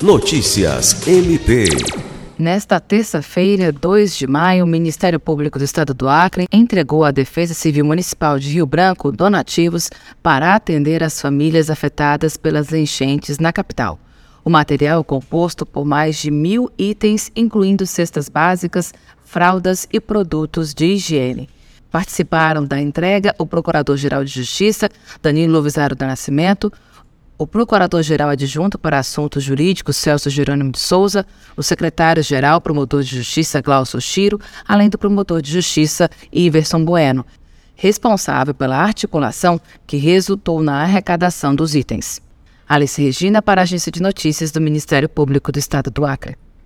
Notícias MP. Nesta terça-feira, 2 de maio, o Ministério Público do Estado do Acre entregou à Defesa Civil Municipal de Rio Branco donativos para atender as famílias afetadas pelas enchentes na capital. O material composto por mais de mil itens, incluindo cestas básicas, fraldas e produtos de higiene. Participaram da entrega o Procurador-Geral de Justiça, Danilo Lovisaro do Nascimento, o Procurador-Geral Adjunto para Assuntos Jurídicos, Celso Jerônimo de Souza, o Secretário-Geral Promotor de Justiça, Glaucio Chiro, além do Promotor de Justiça, Iverson Bueno, responsável pela articulação que resultou na arrecadação dos itens. Alice Regina, para a Agência de Notícias do Ministério Público do Estado do Acre.